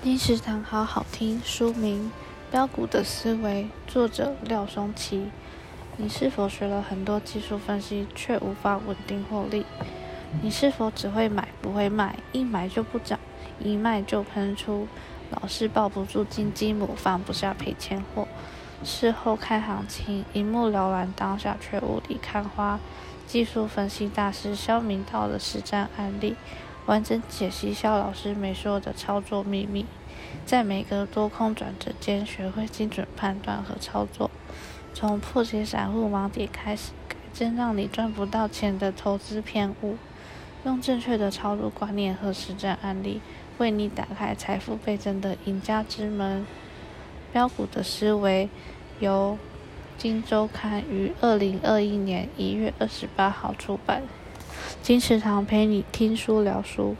金石堂好好听，书名《标股的思维》，作者廖松奇。你是否学了很多技术分析，却无法稳定获利？你是否只会买不会卖，一买就不涨，一卖就喷出，老是抱不住金鸡母，放不下赔钱货？事后看行情，一目了然，当下却雾里看花。技术分析大师肖明道的实战案例。完整解析肖老师没说的操作秘密，在每个多空转折间学会精准判断和操作，从破解散户盲点开始，改正让你赚不到钱的投资偏误，用正确的操作观念和实战案例，为你打开财富倍增的赢家之门。标股的思维由今周刊于二零二一年一月二十八号出版。金池堂陪你听书聊书。